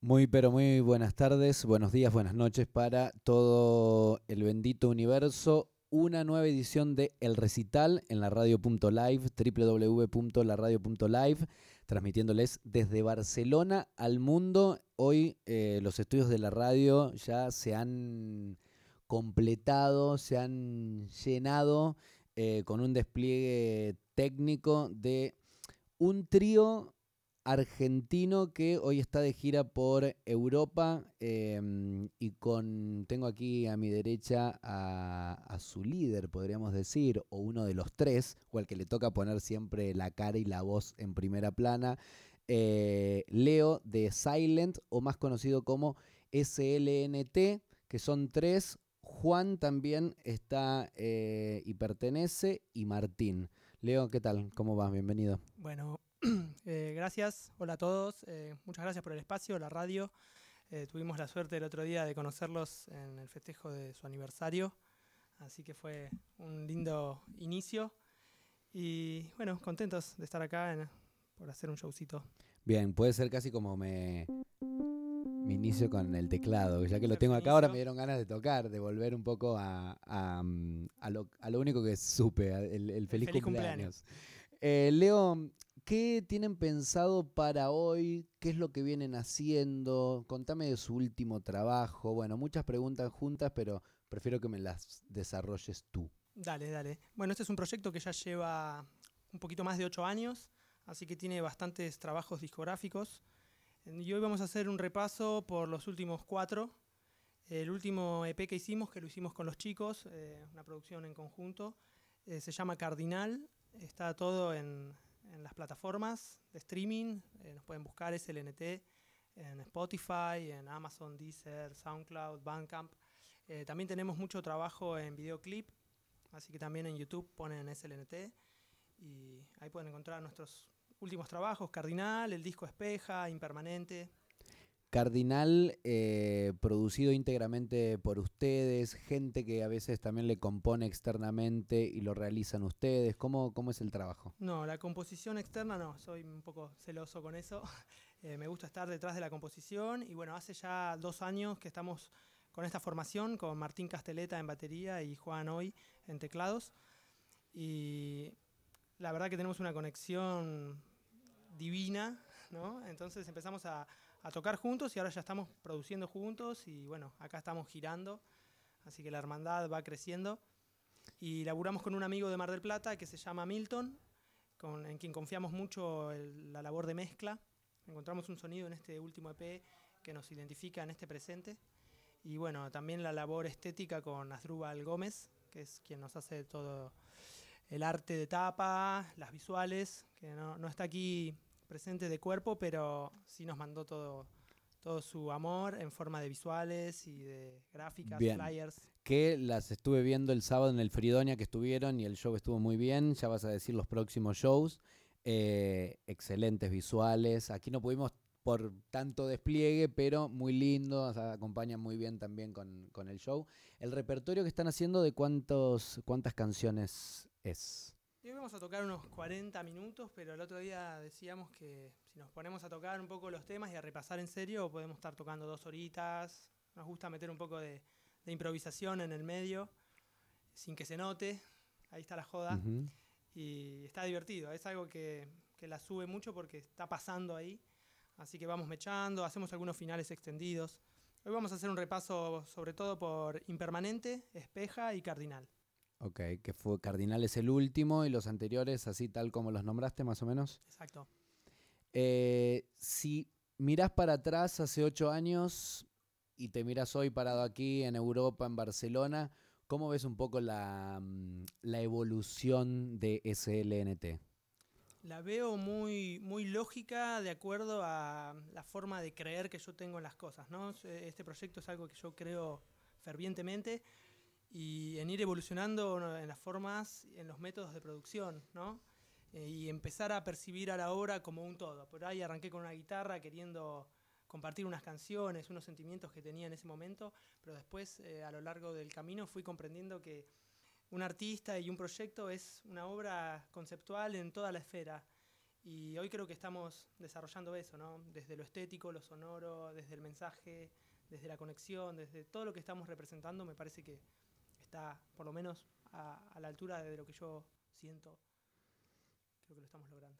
Muy, pero muy buenas tardes, buenos días, buenas noches para todo el bendito universo. Una nueva edición de El Recital en la radio.live, www.laradio.live, transmitiéndoles desde Barcelona al mundo. Hoy eh, los estudios de la radio ya se han completado, se han llenado eh, con un despliegue técnico de un trío argentino que hoy está de gira por Europa em, y con tengo aquí a mi derecha a, su líder, podríamos decir, o uno de los tres, o al que le toca poner siempre la cara y la voz en primera plana, eh, Leo de Silent, o más conocido como SLNT, que son tres. Juan también está eh, y pertenece, y Martín. Leo, ¿qué tal? ¿Cómo vas? Bienvenido. Bueno, Eh, gracias, hola a todos. Eh, muchas gracias por el espacio, la radio. Eh, tuvimos la suerte el otro día de conocerlos en el festejo de su aniversario, así que fue un lindo inicio. Y bueno, contentos de estar acá por hacer un showcito. Bien, puede ser casi como me, me inicio con el teclado, ya que lo tengo acá ahora me dieron ganas de tocar, de volver un poco a, a, lo, único que supe, el, feliz, cumpleaños. Leo, ¿Qué tienen pensado para hoy? ¿Qué es lo que vienen haciendo? Contame de su último trabajo. Bueno, muchas preguntas juntas, pero prefiero que me las desarrolles tú. Dale, dale. Bueno, este es un proyecto que ya lleva un poquito más de ocho años, así que tiene bastantes trabajos discográficos. Y hoy vamos a hacer un repaso por los últimos cuatro. El último EP que hicimos, que lo hicimos con los chicos, eh, una producción en conjunto, eh, se llama Cardinal. Está todo en, en las plataformas de streaming. Eh, nos pueden buscar SLNT en Spotify, en Amazon, Deezer, SoundCloud, Bandcamp. Eh, también tenemos mucho trabajo en videoclip, así que también en YouTube ponen SLNT y ahí pueden encontrar nuestros últimos trabajos, Cardinal, el disco Espeja, Impermanente. Cardinal, eh, producido íntegramente por ustedes, gente que a veces también le compone externamente y lo realizan ustedes. ¿Cómo, cómo es el trabajo? No, la composición externa no, soy un poco celoso con eso. Eh, me gusta estar detrás de la composición y bueno, hace ya dos años que estamos con esta formación, con Martín Casteleta en batería y Juan Hoy en teclados. Y la verdad que tenemos una conexión divina, ¿no? Entonces empezamos a a tocar juntos y ahora ya estamos produciendo juntos y bueno, acá estamos girando, así que la hermandad va creciendo. Y laburamos con un amigo de Mar del Plata que se llama Milton, con, en quien confiamos mucho la labor de mezcla. Encontramos un sonido en este último EP que nos identifica en este presente. Y bueno, también la labor estética con Asdrúbal Gómez, que es quien nos hace todo el arte de tapa, las visuales, que no, no está aquí presente de cuerpo, pero sí nos mandó todo, todo su amor en forma de visuales y de gráficas, flyers. Que las estuve viendo el sábado en el Fridonia que estuvieron y el show estuvo muy bien. Ya vas a decir los próximos shows. Eh, excelentes visuales. Aquí no pudimos por tanto despliegue, pero muy lindo, acompañan muy bien también con, con, el show. El repertorio que están haciendo de cuántos, cuántas canciones es. Hoy vamos a tocar unos 40 minutos, pero el otro día decíamos que si nos ponemos a tocar un poco los temas y a repasar en serio, podemos estar tocando dos horitas. Nos gusta meter un poco de, improvisación en el medio, sin que se note. Ahí está la joda. Y está divertido. Es algo que, que la sube mucho porque está pasando ahí. Así que vamos mechando, hacemos algunos finales extendidos. Hoy vamos a hacer un repaso sobre todo por impermanente, espeja y cardinal. Ok, que fue Cardinal es el último y los anteriores, así tal como los nombraste, más o menos. Exacto. Eh, si mirás para atrás hace ocho años y te miras hoy parado aquí en Europa, en Barcelona, ¿cómo ves un poco la, mm, la evolución de SLNT? La veo muy, muy lógica de acuerdo a la forma de creer que yo tengo en las cosas. ¿no? Este proyecto es algo que yo creo fervientemente y en ir evolucionando en las formas, en los métodos de producción, ¿no? Eh, y empezar a percibir a la obra como un todo. Por ahí arranqué con una guitarra queriendo compartir unas canciones, unos sentimientos que tenía en ese momento, pero después eh, a lo largo del camino fui comprendiendo que un artista y un proyecto es una obra conceptual en toda la esfera Y hoy creo que estamos desarrollando eso, ¿no? Desde lo estético, lo sonoro, desde el mensaje, desde la conexión, desde todo lo que estamos representando, me parece que está por lo menos a, a la altura de lo que yo siento. Creo que lo estamos logrando.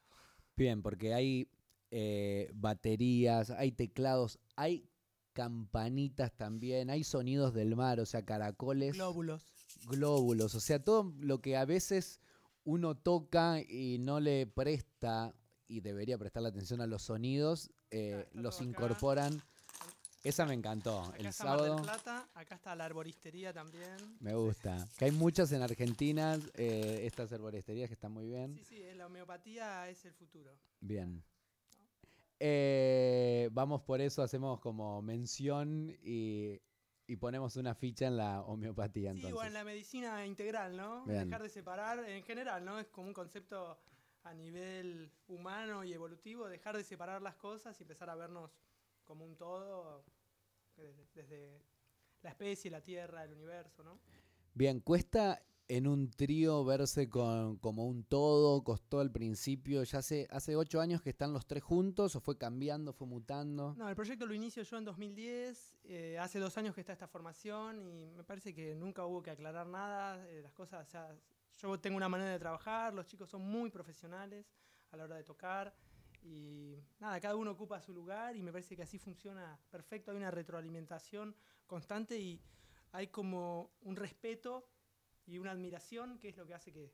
Bien, porque hay eh, baterías, hay teclados, hay campanitas también, hay sonidos del mar, o sea, caracoles, Glóbulos. glóbulos, o sea, todo lo que a veces uno toca y no le presta y debería prestarle atención a los sonidos, eh, los acá. Esa me encantó. Acá El está Mar del sábado Plata, acá está la arboristería también. me gusta. Que hay muchas en Argentina, eh, estas herboristerías que están muy bien. Sí, sí, la homeopatía es el futuro. Bien. Eh, vamos por eso, hacemos como mención y, y ponemos una ficha en la homeopatía Sí, entonces. o en la medicina integral, ¿no? Bien. Dejar de separar, en general, ¿no? Es como un concepto a nivel humano y evolutivo, dejar de separar las cosas y empezar a vernos como un todo, desde, desde la especie, la tierra, el universo, ¿no? Bien, ¿cuesta en un trío verse con, como un todo? ¿Costó al principio? ¿Ya hace, hace ocho años que están los tres juntos o fue cambiando, fue mutando? No, el proyecto lo inicio yo en 2010, eh, hace dos años que está esta formación y me parece que nunca hubo que aclarar nada, eh, las cosas ya... Yo tengo una manera de trabajar, los chicos son muy profesionales a la hora de tocar y nada, cada uno ocupa su lugar y me parece que así funciona perfecto, hay una retroalimentación constante y hay como un respeto y una admiración que es lo que hace que,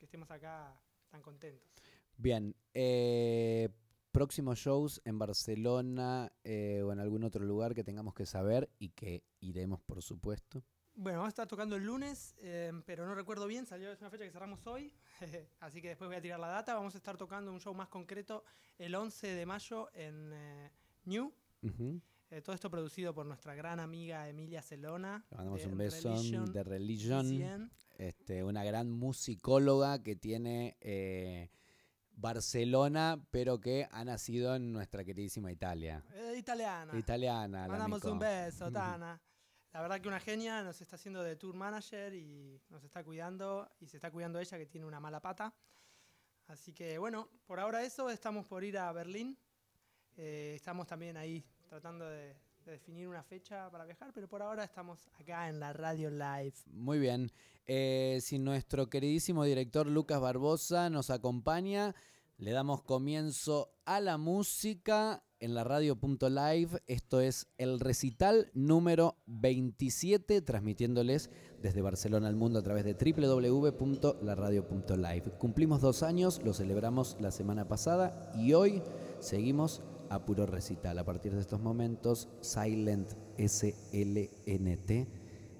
estemos acá tan contentos. Bien, eh, próximos shows en Barcelona eh, o en algún otro lugar que tengamos que saber y que iremos, por supuesto. Bueno, vamos a estar tocando el lunes, eh, pero no recuerdo bien, salió es una fecha que cerramos hoy, así que después voy a tirar la data. Vamos a estar tocando un show más concreto el 11 de mayo en eh, New. Eh, todo esto producido por nuestra gran amiga Emilia Celona. Le mandamos un beso Religion de Religion. Este, una gran musicóloga que tiene eh, Barcelona, pero que ha nacido en nuestra queridísima Italia. Italiana. Italiana. Mandamos un beso. Tana. La verdad que una genia nos está haciendo de tour manager y nos está cuidando y se está cuidando ella que tiene una mala pata. Así que bueno, por ahora eso, estamos por ir a Berlín. Eh, estamos también ahí tratando de, de definir una fecha para viajar, pero por ahora estamos acá en la radio live. Muy bien. Eh, si nuestro queridísimo director Lucas Barbosa nos acompaña, le damos comienzo a la música en la radio.live. Esto es el recital número 27, transmitiéndoles desde Barcelona al mundo a través de www.laradio.live. Cumplimos dos años, lo celebramos la semana pasada y hoy seguimos a puro recital. A partir de estos momentos, Silent SLNT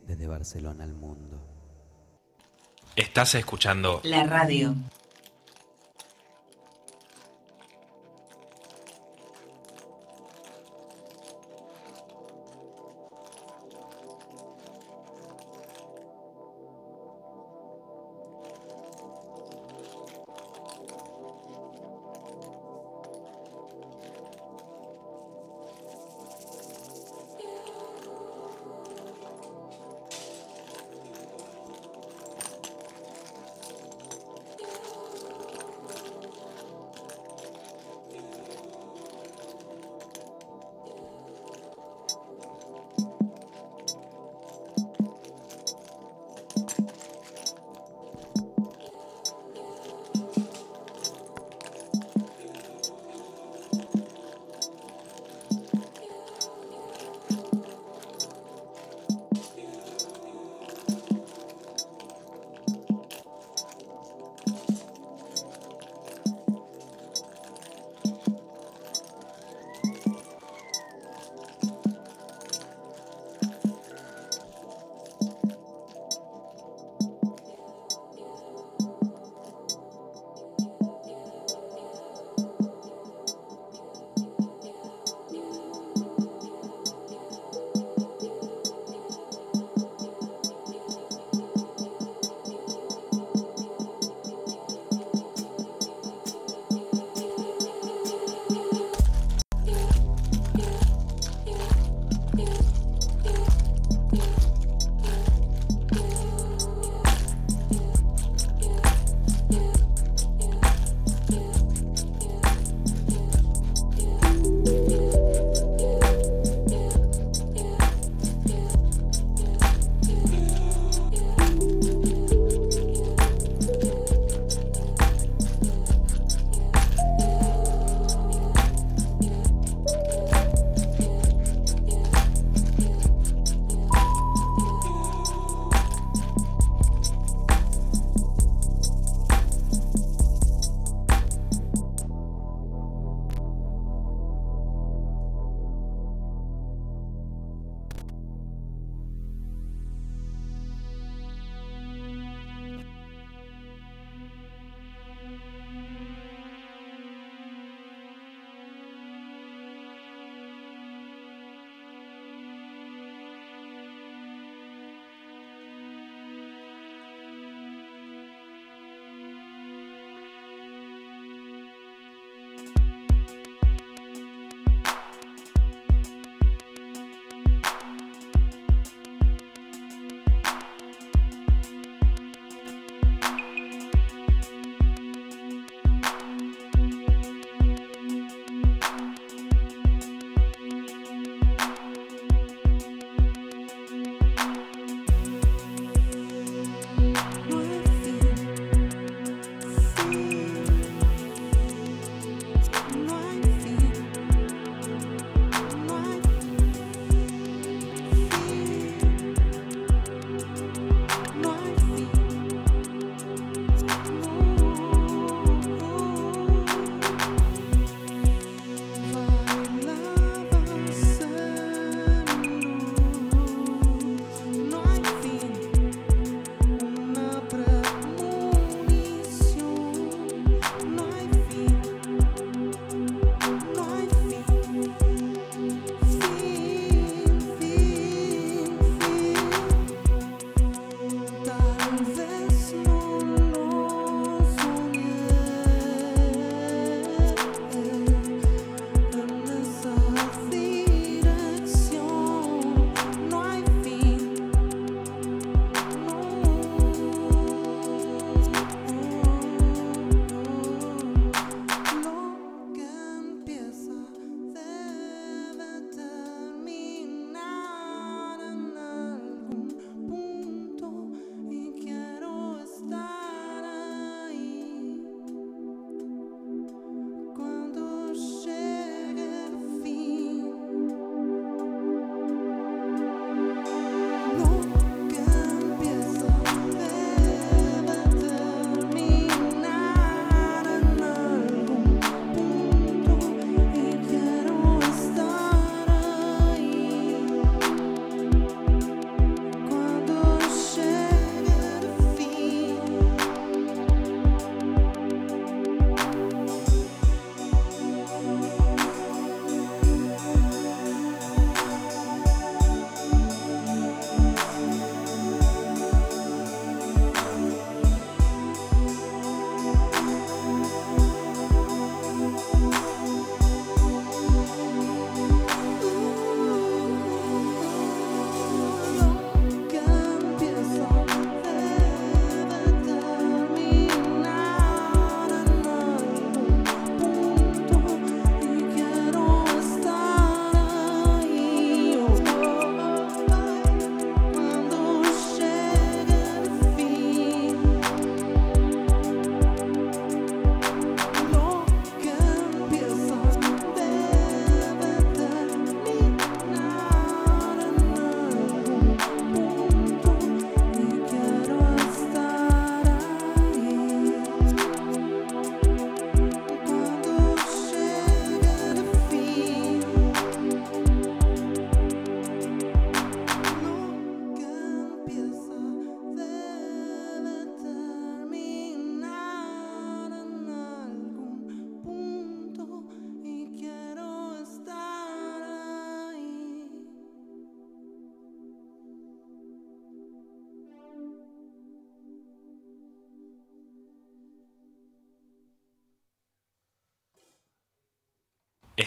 desde Barcelona al mundo. Estás escuchando La radio.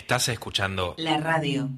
Estás escuchando La radio.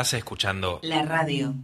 Estás escuchando La radio.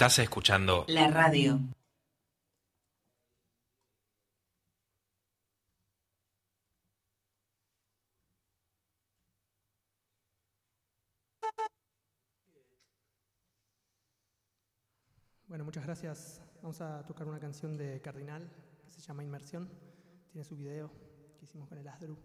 Estás escuchando La radio. Bueno, muchas gracias. Vamos a tocar una canción de Cardinal que se llama Inmersión. Tiene su video que hicimos con el Asdru.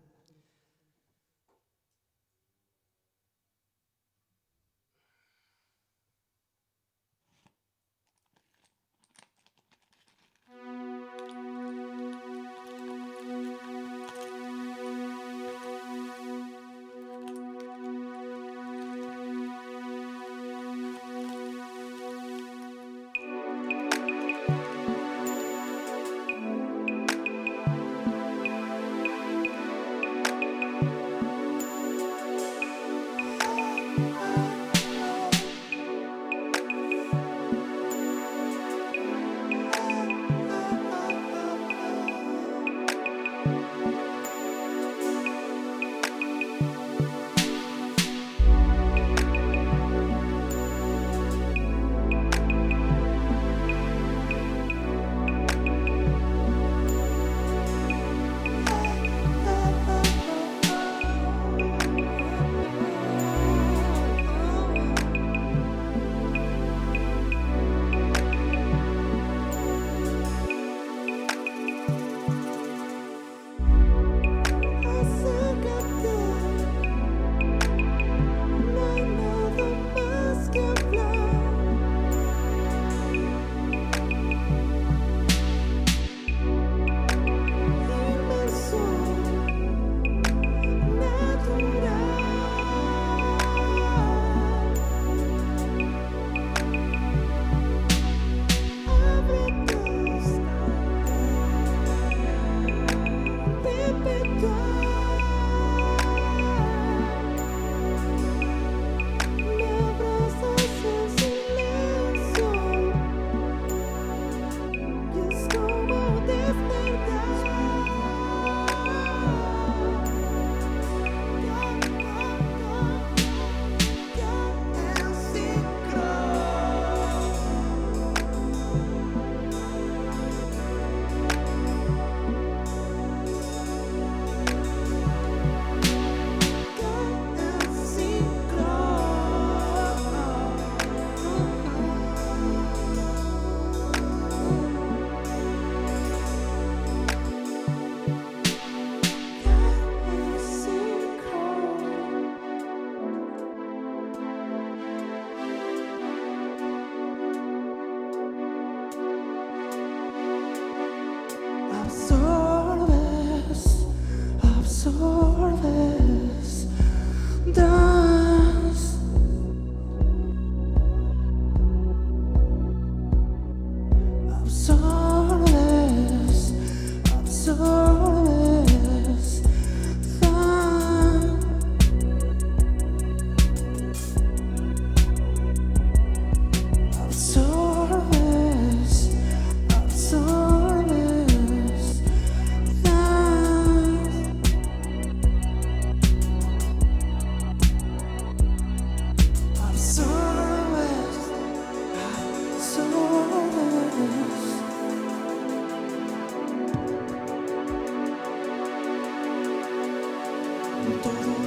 todo.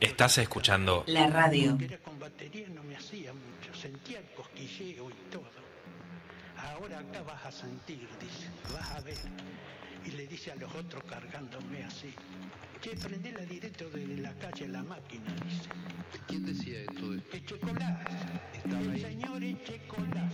Estás escuchando La radio. Que era con batería no me hacía mucho, sentía el cosquilleo y todo. Ahora acá vas a sentir, dice, vas a ver. Y le dice a los otros cargándome así. Che, prendela directo desde la calle la máquina, dice. ¿Quién decía esto? de- Echecolás. El señor Echecolás.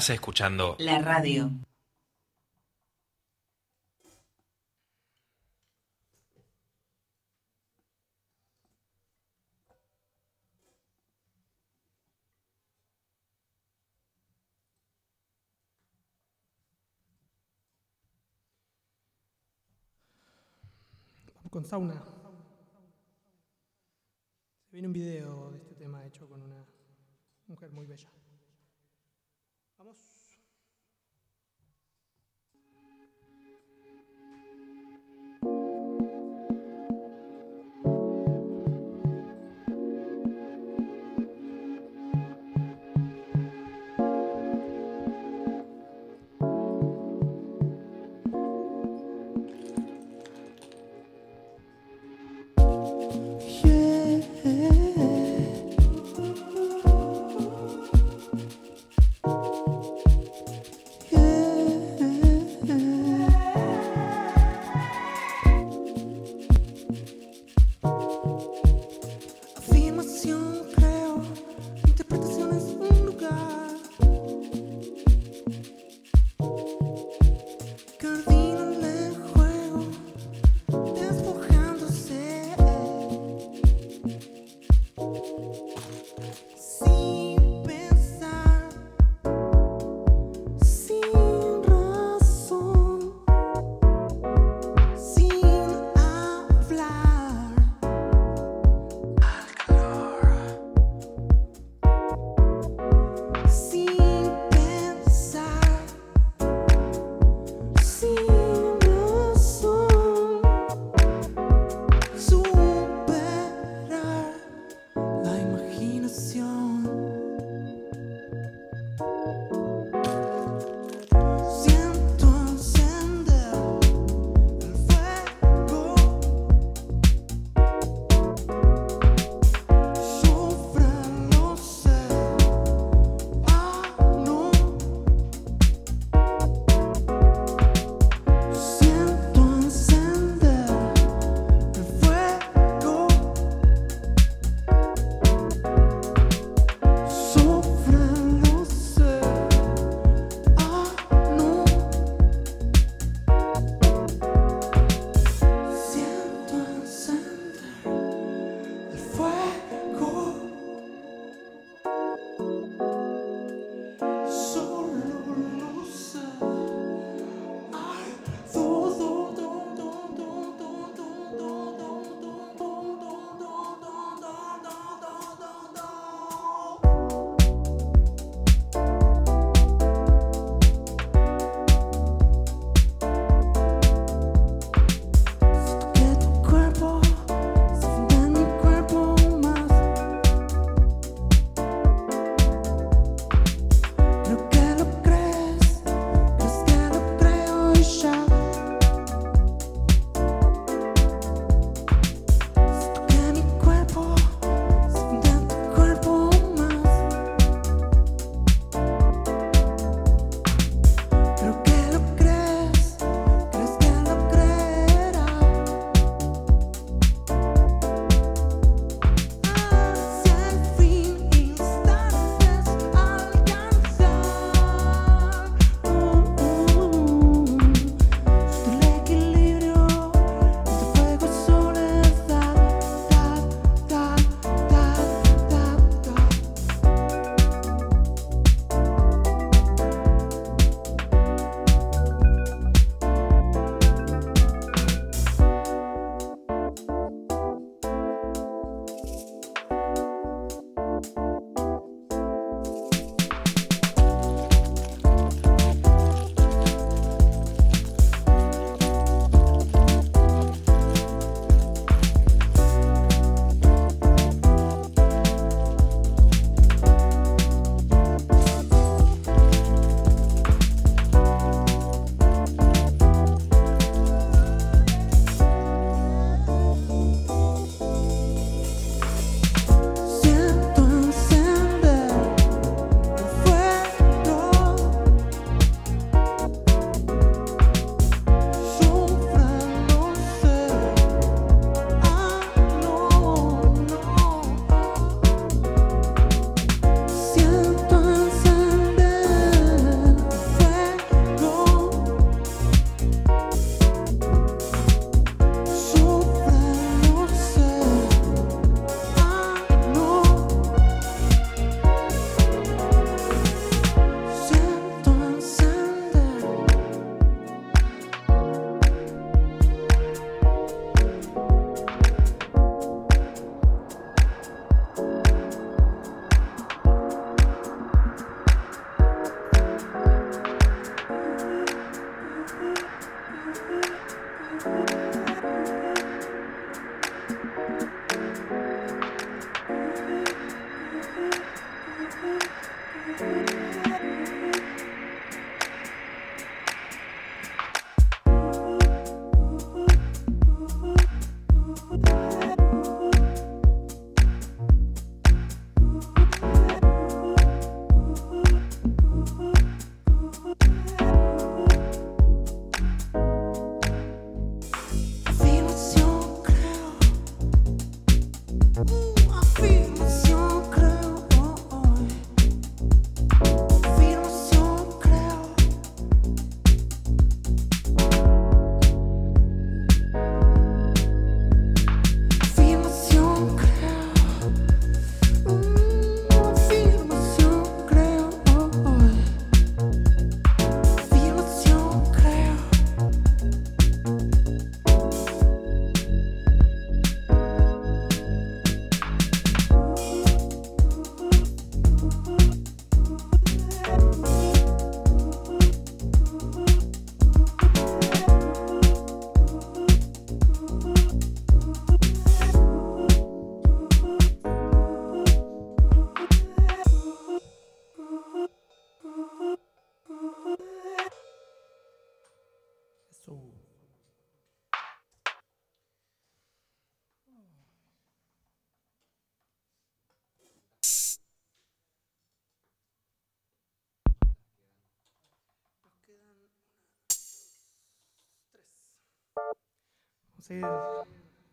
Estás escuchando La radio. Con sauna. Se viene un video de este tema hecho con una mujer muy bella.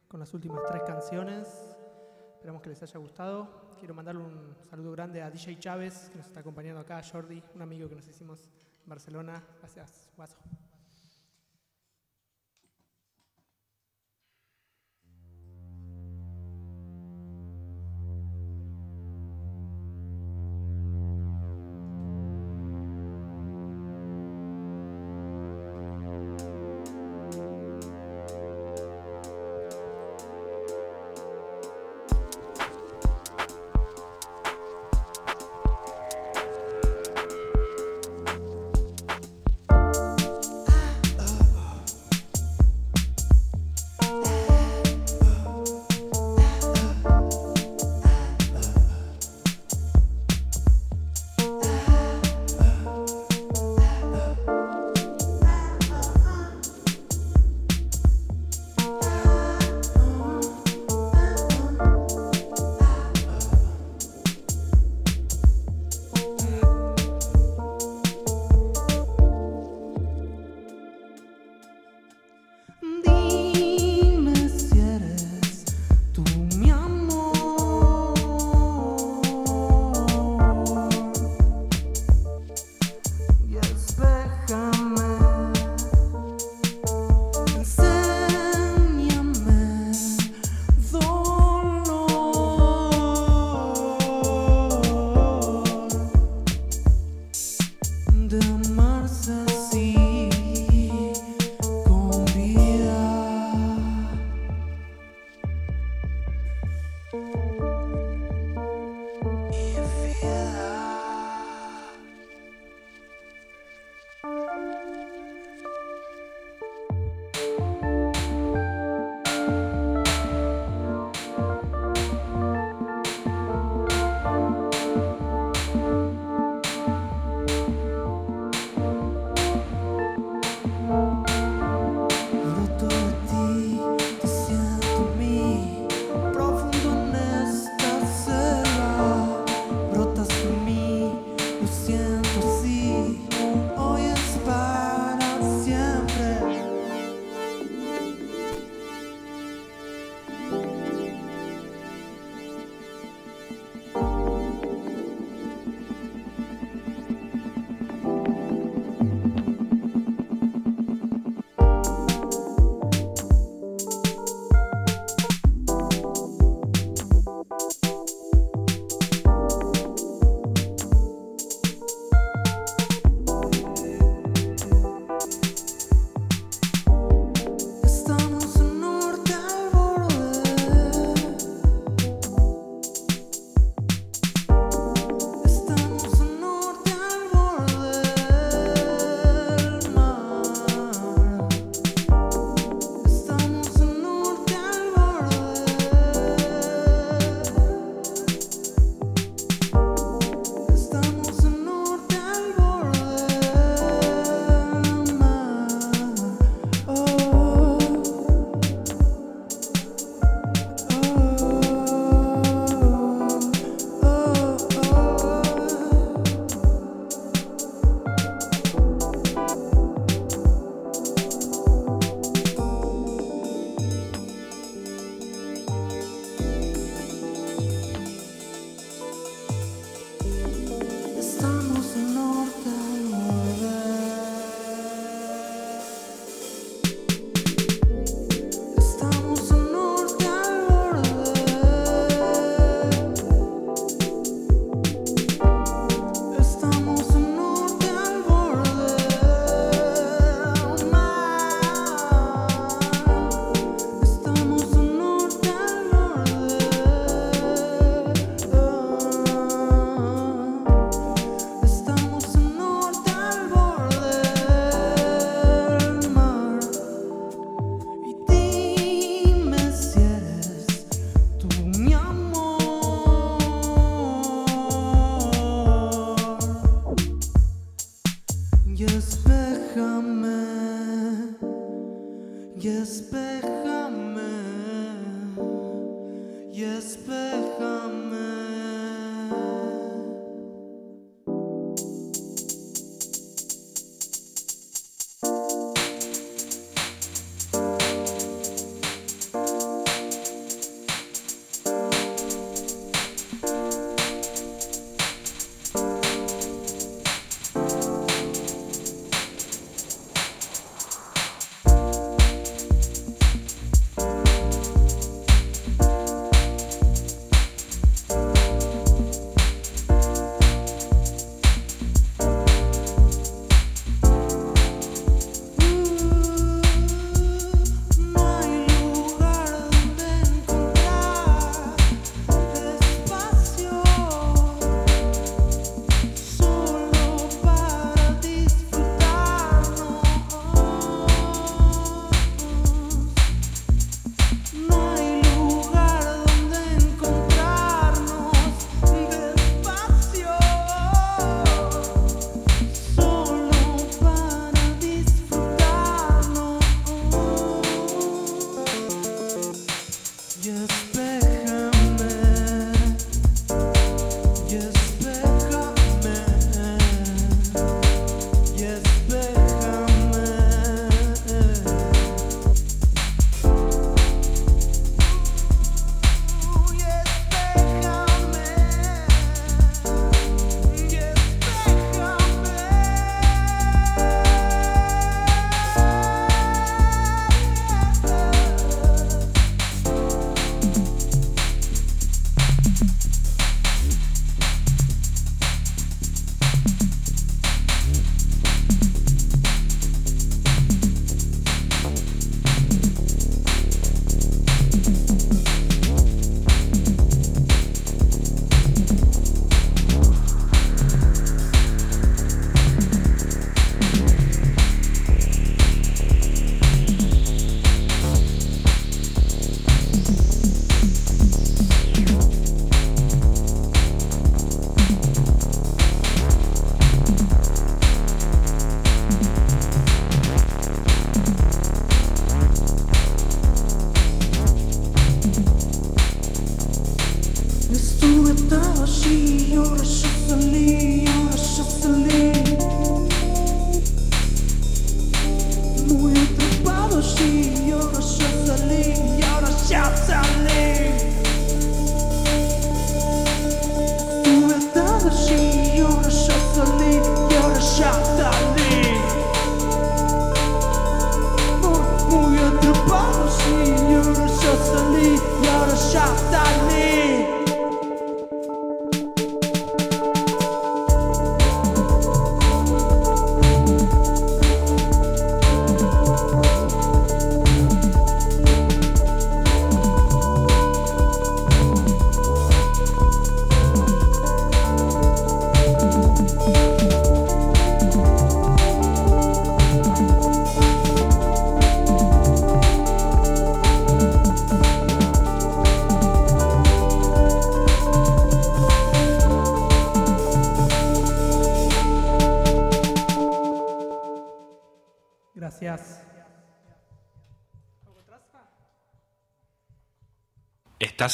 Con las últimas tres canciones. Esperamos que les haya gustado. Quiero mandarle un saludo grande a DJ Chávez, que nos está acompañando acá, a Jordi, un amigo que nos hicimos en Barcelona. Gracias, Guaso.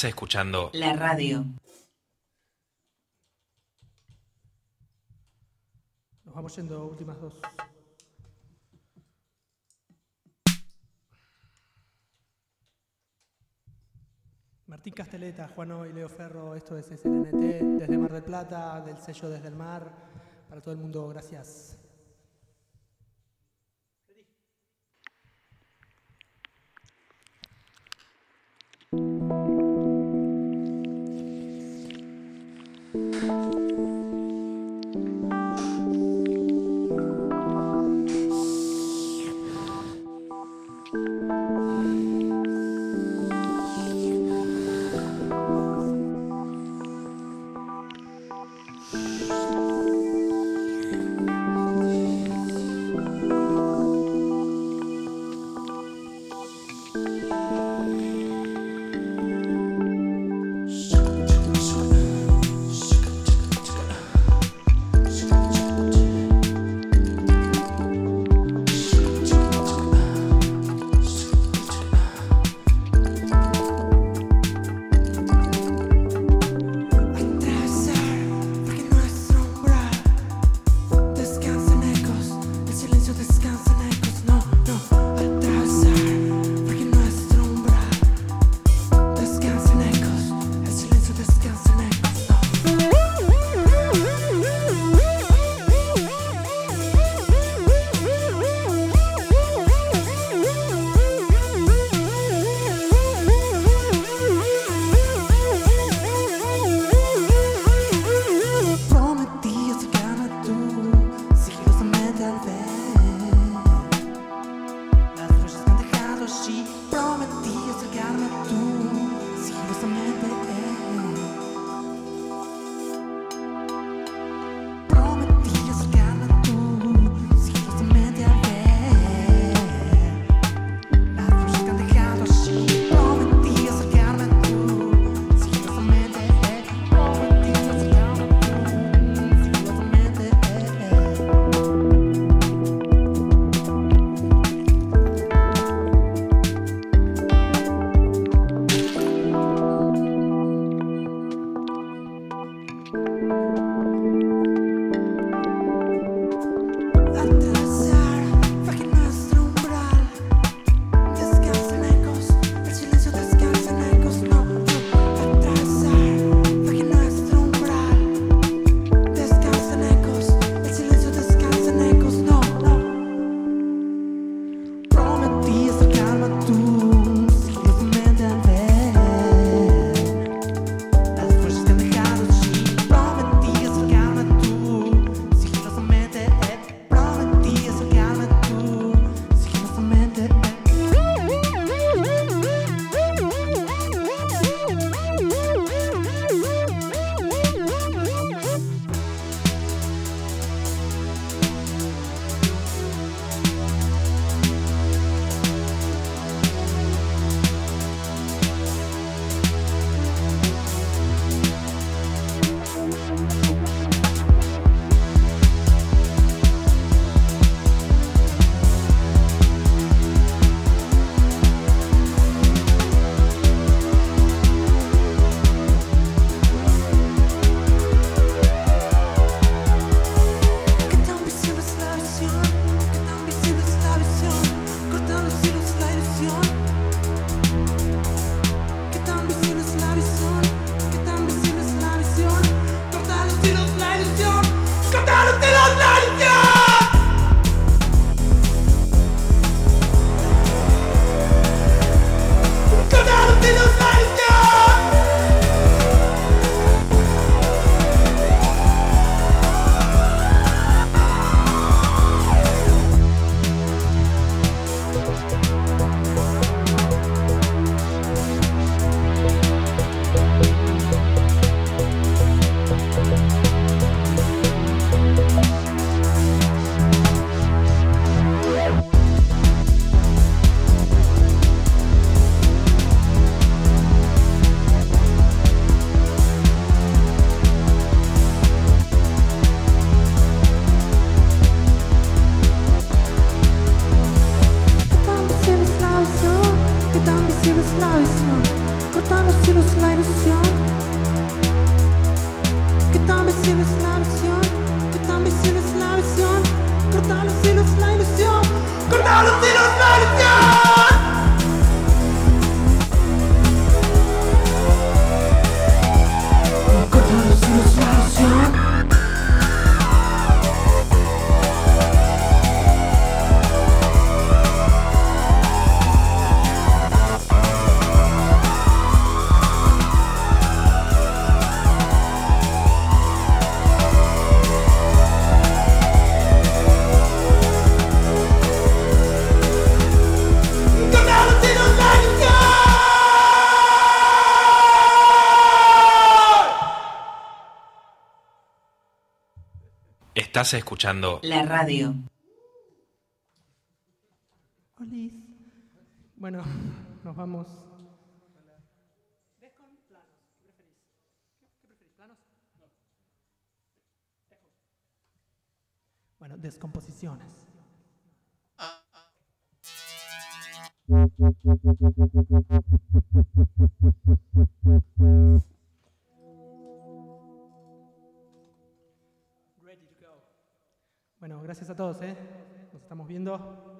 Escuchando la radio. Nos vamos yendo últimas dos. Martín Casteleta, Juan y Leo Ferro, esto es el SNNT desde Mar del Plata, del sello Desde el Mar. Para todo el mundo, gracias. Escuchando La radio. Gracias a todos, ¿eh? Nos estamos viendo.